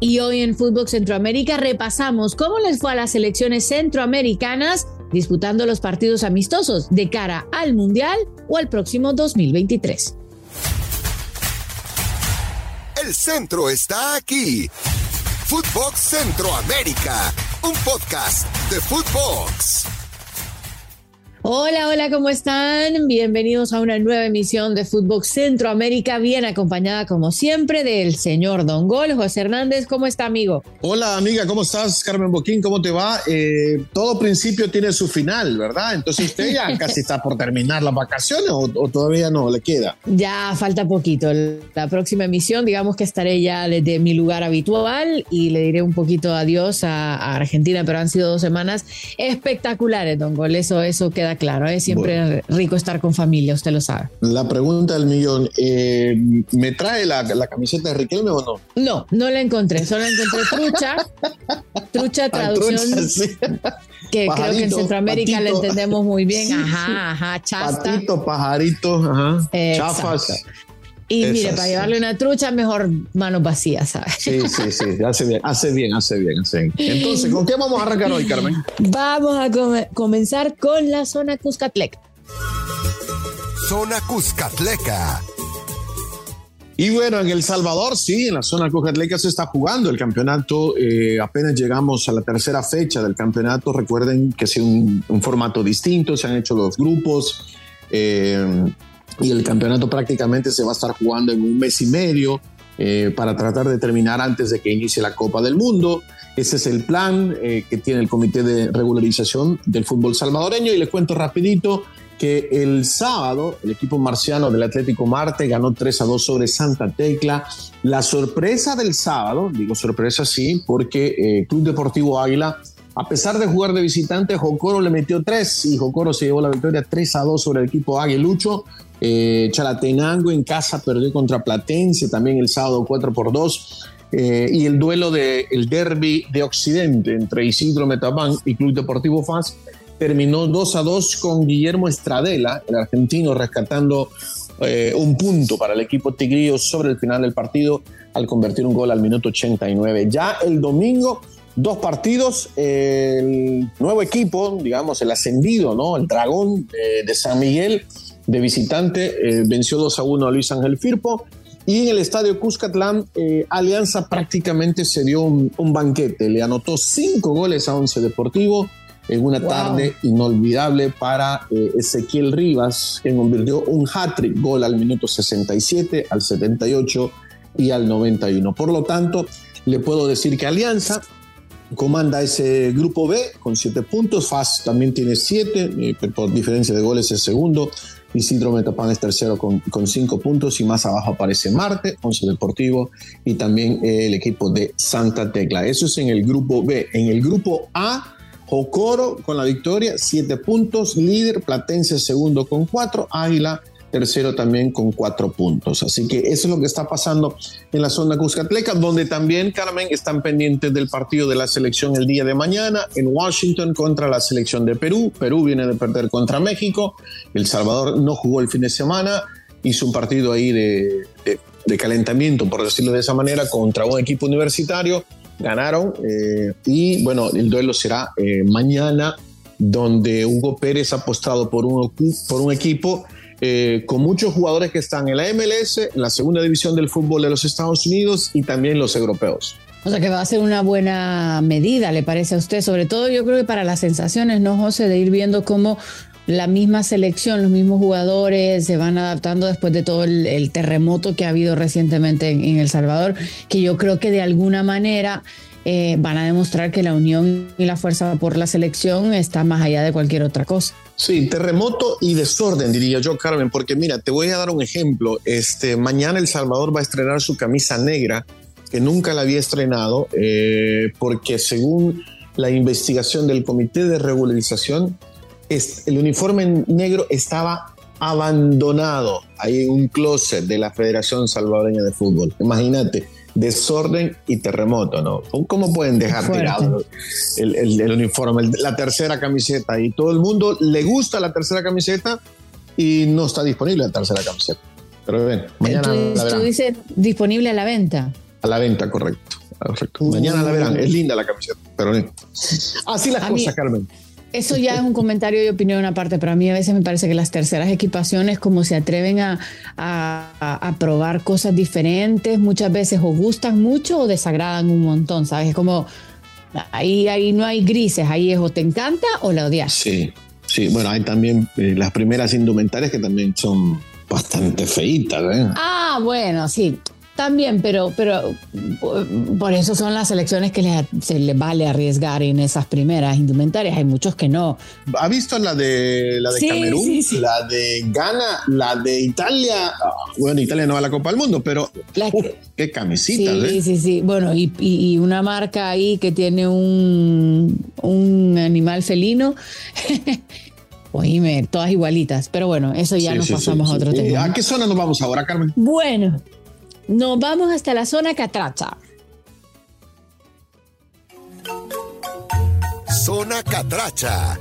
Y hoy en Fútbol Centroamérica repasamos cómo les fue a las selecciones centroamericanas disputando los partidos amistosos de cara al Mundial o al próximo 2023. El centro está aquí. Fútbol Centroamérica, un podcast de Footbox. Hola, hola, ¿cómo están? Bienvenidos a una nueva emisión de Fútbol Centroamérica, bien acompañada como siempre del señor Don Gol, José Hernández. ¿Cómo está, amigo? Hola, amiga, ¿cómo estás? Carmen Boquín, ¿cómo te va? Eh, todo principio tiene su final, ¿verdad? Entonces usted ya casi está por terminar las vacaciones o, todavía no le queda. Ya falta poquito. La próxima emisión, digamos que estaré ya desde mi lugar habitual y le diré un poquito adiós a, Argentina, pero han sido dos semanas espectaculares, Don Gol. Eso, eso queda claro, es siempre rico estar con familia, usted lo sabe. La pregunta del millón, eh, ¿me trae la, camiseta de Riquelme o no? No, no la encontré, solo encontré trucha, trucha traducción. Que creo que en Centroamérica le entendemos muy bien. Ajá, ajá, chasta. Patito, pajarito, ajá. Chafas. Y mire, para llevarle una trucha, mejor manos vacías, ¿sabes? Sí, sí, sí, hace bien, hace bien, hace bien, hace bien. Entonces, ¿con qué vamos a arrancar hoy, Carmen? Vamos a comenzar con la zona Cuscatleca. Zona Cuscatleca. Y bueno, en El Salvador, sí, en la zona Cuscatleca se está jugando el campeonato. Eh, apenas llegamos a la tercera fecha del campeonato. Recuerden que es un, un formato distinto, se han hecho los grupos. Eh, y el campeonato prácticamente se va a estar jugando en un mes y medio eh, para tratar de terminar antes de que inicie la Copa del Mundo. Ese es el plan eh, que tiene el Comité de Regularización del Fútbol Salvadoreño y les cuento rapidito que el sábado el equipo marciano del Atlético Marte ganó 3 a 2 sobre Santa Tecla. La sorpresa del sábado, digo sorpresa sí, porque eh, Club Deportivo Águila a pesar de jugar de visitante, Jocoro le metió 3 y Jocoro se llevó la victoria 3 a 2 sobre el equipo Aguilucho. Eh, Chalatenango en casa perdió contra Platense también el sábado 4 por 2. Eh, y el duelo del el derby de Occidente entre Isidro Metabán y Club Deportivo FAS terminó 2 a 2 con Guillermo Estradela, el argentino, rescatando eh, un punto para el equipo tigrillo sobre el final del partido al convertir un gol al minuto 89. Ya el domingo, dos partidos, el nuevo equipo, digamos, el ascendido, ¿no? El dragón de San Miguel de visitante, eh, venció 2 a 1 a Luis Ángel Firpo. Y en el estadio Cuscatlán, eh, Alianza prácticamente se dio un, banquete. Le anotó cinco goles a Once Deportivo en una tarde inolvidable para eh, Ezequiel Rivas, que convirtió un hat-trick gol al minuto 67, al 78 y al 91. Por lo tanto, le puedo decir que Alianza comanda ese grupo B con siete puntos. FAS también tiene siete, por diferencia de goles es segundo. Isidro Metapán es tercero con, con, puntos y más abajo aparece Marte, Once Deportivo y también eh, el equipo de Santa Tecla. Eso es en el grupo B. En el grupo A, Jocoro con la victoria, siete puntos, líder, Platense segundo con cuatro, Águila tercero también con cuatro puntos. Así que eso es lo que está pasando en la zona Cuscatleca, donde también, Carmen, están pendientes del partido de la selección el día de mañana en Washington contra la selección de Perú. Perú viene de perder contra México. El Salvador no jugó el fin de semana, hizo un partido ahí de, calentamiento, por decirlo de esa manera, contra un equipo universitario. Ganaron eh, y bueno, el duelo será eh, mañana, donde Hugo Pérez ha apostado por un, por un equipo eh, con muchos jugadores que están en la MLS, en la segunda división del fútbol de los Estados Unidos y también los europeos. O sea que va a ser una buena medida, ¿le parece a usted? Sobre todo yo creo que para las sensaciones, ¿no, José? De ir viendo cómo la misma selección, los mismos jugadores se van adaptando después de todo el, terremoto que ha habido recientemente en, El Salvador, que yo creo que de alguna manera eh, van a demostrar que la unión y la fuerza por la selección está más allá de cualquier otra cosa. Sí, terremoto y desorden, diría yo, Carmen, porque mira, te voy a dar un ejemplo. Este, mañana El Salvador va a estrenar su camisa negra, que nunca la había estrenado, eh, porque según la investigación del Comité de Regularización, el uniforme negro estaba abandonado ahí en un closet de la Federación Salvadoreña de Fútbol. Imagínate desorden y terremoto, ¿no? ¿Cómo pueden dejar tirado el, uniforme, la tercera camiseta? Y todo el mundo le gusta la tercera camiseta y no está disponible la tercera camiseta. Pero ven, mañana tú, dices disponible a la venta. A la venta, correcto. Mañana la verán, es linda la camiseta, pero así las cosas, Carmen. Eso ya es un comentario y opinión aparte, pero a mí a veces me parece que las terceras equipaciones como se atreven a, a, probar cosas diferentes, muchas veces o gustan mucho o desagradan un montón, ¿sabes? Es como ahí, ahí no hay grises, ahí es o te encanta o la odias. Sí, sí, bueno, hay también eh, las primeras indumentarias que también son bastante feitas. ¿eh? Ah, bueno, sí. También, pero, pero por eso son las elecciones que se les vale arriesgar en esas primeras indumentarias. Hay muchos que no. ¿Ha visto la de la de Camerún? La de Ghana, la de Italia. Bueno, Italia no va a la Copa del Mundo, pero qué camisita. Sí, ¿eh? sí, sí. Bueno, y, y, una marca ahí que tiene un, un animal felino. Oíme, todas igualitas. Pero bueno, eso ya nos pasamos a otro tema. ¿A qué zona nos vamos ahora, Carmen? Bueno, nos vamos hasta la zona Catracha. Zona Catracha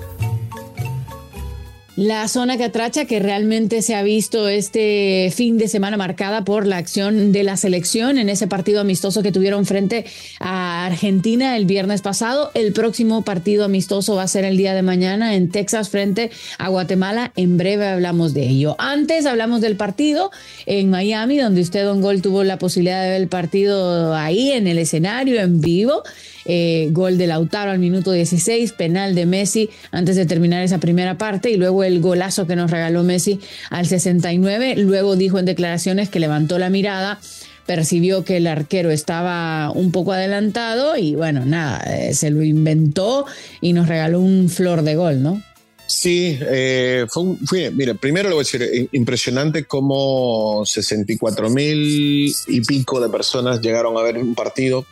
la zona catracha que realmente se ha visto este fin de semana marcada por la acción de la selección en ese partido amistoso que tuvieron frente a Argentina el viernes pasado. El próximo partido amistoso va a ser el día de mañana en Texas frente a Guatemala. En breve hablamos de ello. Antes hablamos del partido en Miami, donde usted, Don Gol, tuvo la posibilidad de ver el partido ahí en el escenario, en vivo. Eh, gol de Lautaro al minuto 16, penal de Messi antes de terminar esa primera parte y luego el golazo que nos regaló Messi al 69. Luego dijo en declaraciones que levantó la mirada percibió que el arquero estaba un poco adelantado y bueno, nada, eh, se lo inventó y nos regaló un flor de gol, ¿no? Sí, eh, fue, mire, primero le voy a decir, impresionante cómo 64 mil y pico de personas llegaron a ver un partido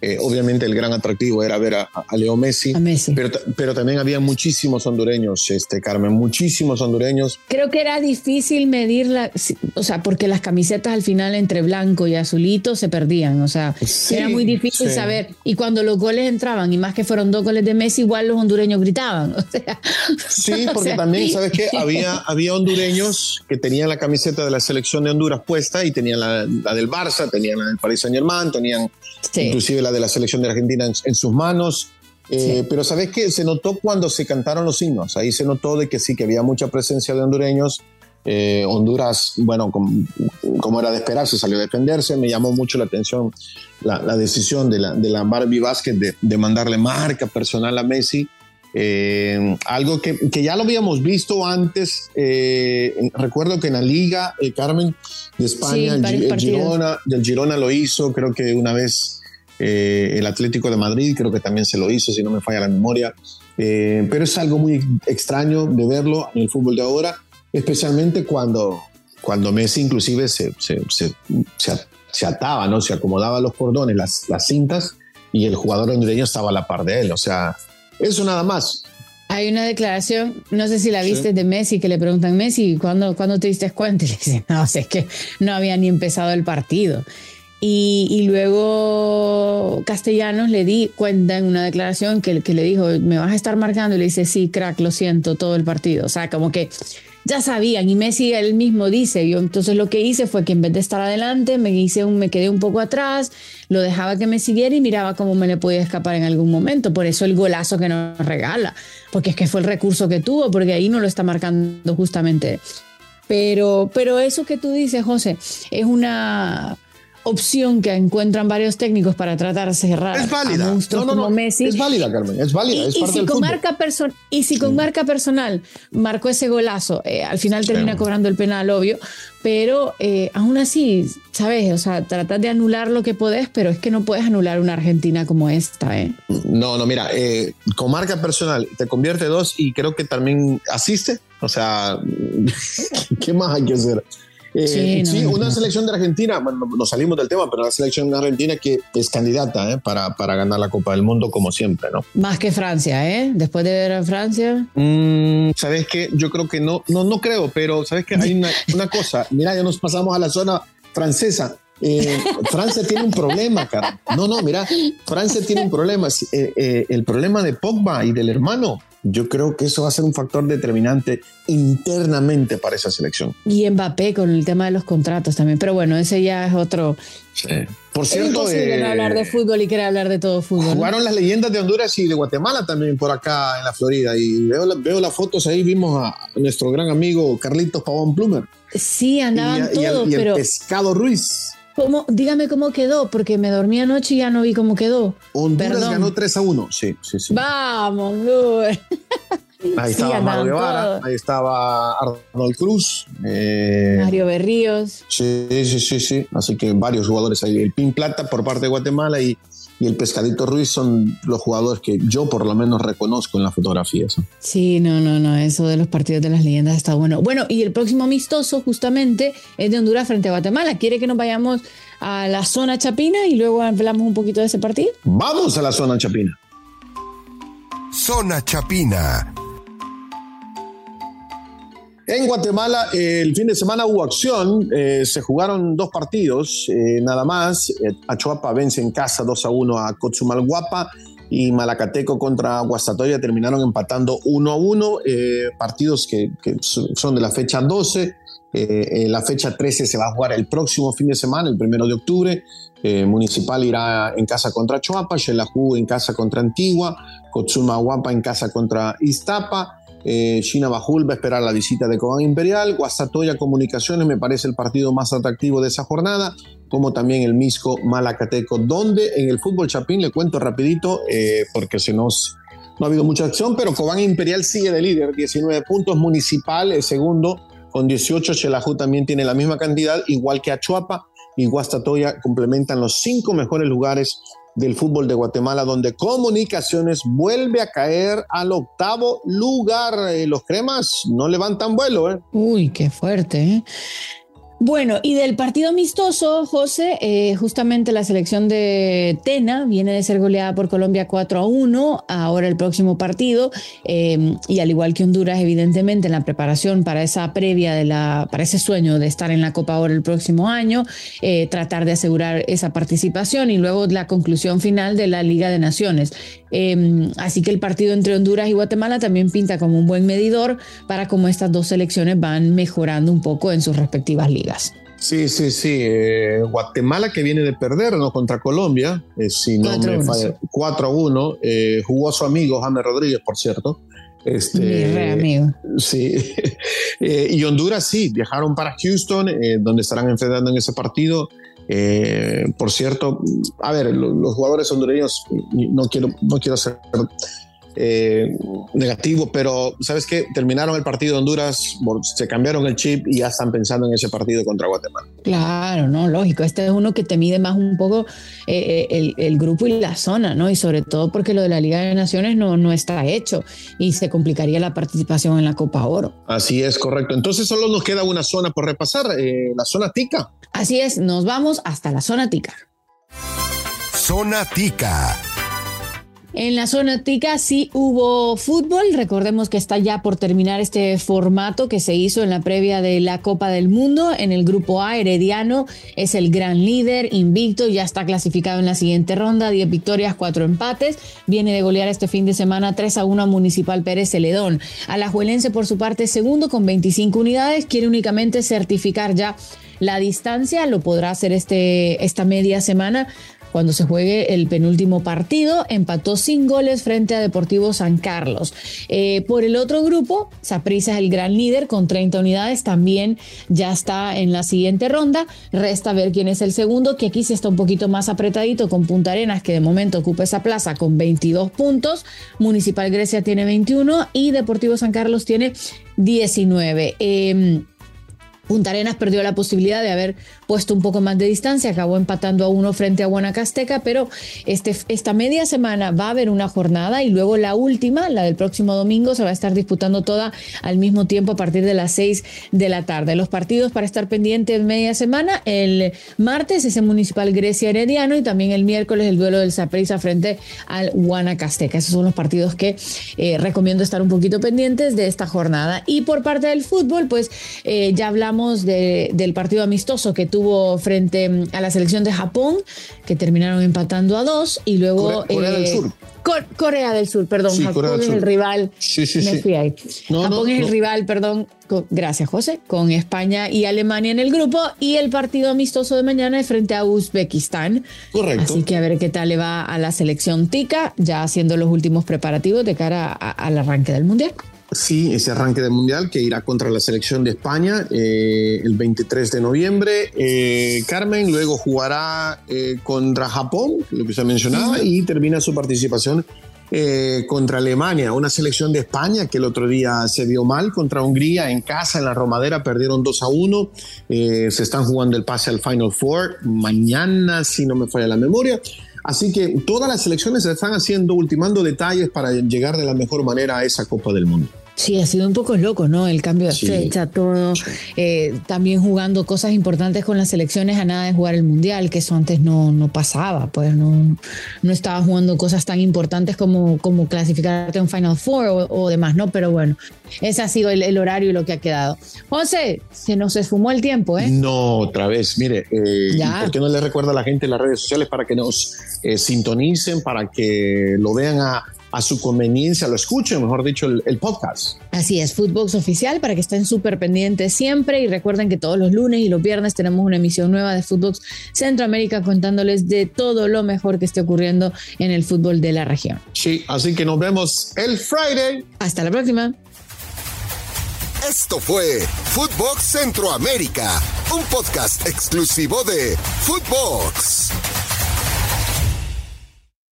eh, obviamente el gran atractivo era ver a, Leo Messi, Pero, pero, también había muchísimos hondureños, este, Carmen, muchísimos hondureños. Creo que era difícil medirla, o sea, porque las camisetas al final entre blanco y azulito se perdían, o sea, era muy difícil saber. Y cuando los goles entraban, y más que fueron dos goles de Messi, igual los hondureños gritaban. O sea, sí, porque también, ¿sabes qué? Había, había hondureños que tenían la camiseta de la selección de Honduras puesta y tenían la, del Barça, tenían la del Paris Saint Germain, tenían inclusive la de la selección de Argentina en, sus manos. Eh, pero sabes que se notó cuando se cantaron los himnos, ahí se notó de que sí, que había mucha presencia de hondureños. Eh, Honduras, bueno, como, era de esperarse, salió a defenderse. Me llamó mucho la atención la, decisión de la, de la Barbie Vázquez de, mandarle marca personal a Messi. Eh, algo que, que, ya lo habíamos visto antes. recuerdo que en la Liga, Carmen, de España, el, Girona, del Girona lo hizo, creo que una vez eh, el Atlético de Madrid creo que también se lo hizo, si no me falla la memoria. Eh, pero es algo muy extraño de verlo en el fútbol de ahora, especialmente cuando, cuando Messi inclusive se, se, se, se ataba, ¿no? se acomodaba los cordones, las, las cintas, y el jugador hondureño estaba a la par de él. O sea, eso nada más. Hay una declaración, no sé si la viste de Messi, que le preguntan, Messi, ¿cuándo, ¿cuándo te diste cuenta? Y le dicen, no, es que no había ni empezado el partido. Y, luego Castellanos le di cuenta en una declaración que, que, le dijo, me vas a estar marcando, y le dice, sí, crack, lo siento, todo el partido. O sea, como que ya sabían, y Messi él mismo dice, yo entonces lo que hice fue que en vez de estar adelante, me, hice un, me quedé un poco atrás, lo dejaba que me siguiera y miraba cómo me le podía escapar en algún momento. Por eso el golazo que nos regala, porque es que fue el recurso que tuvo, porque ahí no lo está marcando justamente. Pero, pero eso que tú dices, José, es una opción que encuentran varios técnicos para tratar de cerrar es válida. no, no, no, Messi. Es válida, Carmen, es válida. Y, es parte si, con marca y si con marca personal marcó ese golazo, eh, al final termina cobrando el penal, obvio, pero eh, aún así, ¿sabes? O sea, tratas de anular lo que podés, pero es que no puedes anular una Argentina como esta, ¿eh? No, no, mira, eh, con marca personal te convierte dos y creo que también asiste. O sea, ¿qué más hay que hacer? Eh, sí, una selección de Argentina, bueno, nos salimos del tema, pero una selección de Argentina que es candidata ¿eh? para, para, ganar la Copa del Mundo como siempre, ¿no? Más que Francia, ¿eh? Después de ver a Francia. Mm, ¿Sabes qué? Yo creo que no, no, no creo, pero ¿sabes qué? Hay una, una cosa, mira, ya nos pasamos a la zona francesa. Eh, Francia tiene un problema, cara. No, no, mira, Francia tiene un problema. el problema de Pogba y del hermano yo creo que eso va a ser un factor determinante internamente para esa selección. Y Mbappé con el tema de los contratos también, pero bueno, ese ya es otro. Sí. Por cierto, es imposible no eh, hablar de fútbol y querer hablar de todo fútbol. ¿no? Jugaron las leyendas de Honduras y de Guatemala también por acá en la Florida. Y veo, veo las fotos ahí, vimos a nuestro gran amigo Carlitos Pavón Plumer. Sí, andaban y, y todos, y el pero Pescado Ruiz. ¿cómo? dígame cómo quedó, porque me dormí anoche y ya no vi cómo quedó. Honduras Perdón. ganó 3 a 1. Sí, sí, sí. Vamos, Luis. Ahí Sí, estaba Mario Guevara, ahí estaba Arnold Cruz. eh, Mario Berríos. Sí, sí, sí, sí. Así que varios jugadores ahí. El Pin Plata por parte de Guatemala y, y el Pescadito Ruiz son los jugadores que yo por lo menos reconozco en las fotografías. Sí, no, no, no, eso de los partidos de las leyendas está bueno. Bueno, y el próximo amistoso justamente es de Honduras frente a Guatemala. ¿Quiere que nos vayamos a la zona chapina y luego hablamos un poquito de ese partido? Vamos a la zona chapina. Zona Chapina. En Guatemala el fin de semana hubo acción, eh, se jugaron dos partidos, eh, nada más. Eh, Achuapa vence en casa 2 a 1 a Cotzumalguapa y Malacateco contra Guastatoya terminaron empatando 1 a 1. eh, partidos que, que so- son de la fecha 12. Eh, eh, la fecha 13 se va a jugar el próximo fin de semana, el primero de octubre. Municipal irá en casa contra Choapa, Xelajú en casa contra Antigua, Cotzumalguapa en casa contra Iztapa. Eh, China Bajul va a esperar la visita de Cobán Imperial. Guastatoya Comunicaciones me parece el partido más atractivo de esa jornada, como también el Misco Malacateco, donde en el fútbol chapín le cuento rapidito, eh, porque se nos no ha habido mucha acción, pero Cobán Imperial sigue de líder, 19 puntos, Municipal es segundo con 18, Xelajú también tiene la misma cantidad, igual que Achuapa y Guastatoya complementan los cinco mejores lugares del fútbol de Guatemala, donde Comunicaciones vuelve a caer al octavo lugar. Eh, los cremas no levantan vuelo, ¿eh? Uy, qué fuerte, ¿eh? Bueno, y del partido amistoso, José, eh, justamente la selección de Tena viene de ser goleada por Colombia 4 a 1, ahora el próximo partido, eh, y al igual que Honduras, evidentemente en la preparación para esa previa de la, para ese sueño de estar en la Copa ahora el próximo año, eh, tratar de asegurar esa participación y luego la conclusión final de la Liga de Naciones. Eh, así que el partido entre Honduras y Guatemala también pinta como un buen medidor para cómo estas dos selecciones van mejorando un poco en sus respectivas ligas. Sí, sí, sí. Eh, Guatemala que viene de perder ¿no? contra Colombia, eh, si no 4 a me 1, falla, 4 a 1. eh, jugó a su amigo James Rodríguez, por cierto. Este, Mi re amigo. Sí, Eh, y Honduras sí, viajaron para Houston, donde estarán enfrentando en ese partido. Por cierto, a ver, lo- los jugadores hondureños, no quiero, no quiero ser eh, negativo, pero ¿sabes qué? Terminaron el partido de Honduras, se cambiaron el chip y ya están pensando en ese partido contra Guatemala. Claro, no, lógico. Este es uno que te mide más un poco eh, eh, el, el grupo y la zona, ¿no? Y sobre todo porque lo de la Liga de Naciones no, no está hecho y se complicaría la participación en la Copa Oro. Así es, correcto. Entonces solo nos queda una zona por repasar, eh, la zona tica. Así es, nos vamos hasta la zona tica. Zona Tica. En la zona tica sí hubo fútbol. Recordemos que está ya por terminar este formato que se hizo en la previa de la Copa del Mundo. En el grupo A, Herediano es el gran líder, invicto, ya está clasificado en la siguiente ronda. 10 victorias, 4 empates. Viene de golear este fin de semana 3 a 1 a Municipal Pérez Celedón. Alajuelense, por su parte, segundo con 25 unidades. Quiere únicamente certificar ya la distancia. Lo podrá hacer este, esta media semana cuando se juegue el penúltimo partido, empató sin goles frente a Deportivo San Carlos. Eh, por el otro grupo, Saprissa es el gran líder con 30 unidades, también ya está en la siguiente ronda. Resta ver quién es el segundo, que aquí sí está un poquito más apretadito con Punta Arenas, que de momento ocupa esa plaza con 22 puntos. Municipal Grecia tiene 21 y Deportivo San Carlos tiene 19. Eh, Punta Arenas perdió la posibilidad de haber puesto un poco más de distancia, acabó empatando a uno frente a Guanacasteca, pero este, esta media semana va a haber una jornada y luego la última, la del próximo domingo, se va a estar disputando toda al mismo tiempo a partir de las 6 de la tarde. Los partidos para estar pendientes media semana, el martes es el Municipal Grecia Herediano y también el miércoles el duelo del Saprissa frente al Guanacasteca. Esos son los partidos que eh, recomiendo estar un poquito pendientes de esta jornada. Y por parte del fútbol, pues eh, ya hablamos de, del partido amistoso que tuvo frente a la selección de Japón, que terminaron empatando a dos, y luego Corea, Corea del eh, Sur. Corea del Sur, perdón. Japón es el rival. Sí, sí, Me fui ahí. Japón es el rival, perdón. gracias, José. Con España y Alemania en el grupo. Y el partido amistoso de mañana es frente a Uzbekistán. Correcto. Así que a ver qué tal le va a la selección tica, ya haciendo los últimos preparativos de cara al arranque del mundial. Sí, ese arranque del Mundial que irá contra la selección de España eh, el 23 de noviembre. Eh, Carmen luego jugará eh, contra Japón, lo que se mencionaba, y termina su participación contra Alemania, una selección de España que el otro día se vio mal contra Hungría en casa, en la Romadera, perdieron 2 a 1. se están jugando el pase al Final Four mañana, si no me falla la memoria. Así que todas las selecciones se están haciendo, ultimando detalles para llegar de la mejor manera a esa Copa del Mundo. Sí, ha sido un poco loco, ¿no? El cambio de fecha, todo. Eh, también jugando cosas importantes con las selecciones a nada de jugar el Mundial, que eso antes no, no pasaba, pues no, no estaba jugando cosas tan importantes como, como clasificarte en Final Four o, demás, ¿no? Pero bueno, ese ha sido el, horario y lo que ha quedado. José, se nos esfumó el tiempo, ¿eh? No, otra vez, mire, eh, ¿por qué no le recuerda a la gente en las redes sociales para que nos eh, sintonicen, para que lo vean a a su conveniencia lo escuchen, mejor dicho, el, podcast. Así es, Footbox Oficial, para que estén súper pendientes siempre y recuerden que todos los lunes y los viernes tenemos una emisión nueva de Footbox Centroamérica contándoles de todo lo mejor que esté ocurriendo en el fútbol de la región. Sí, así que nos vemos el Friday. Hasta la próxima. Esto fue Footbox Centroamérica, un podcast exclusivo de Footbox.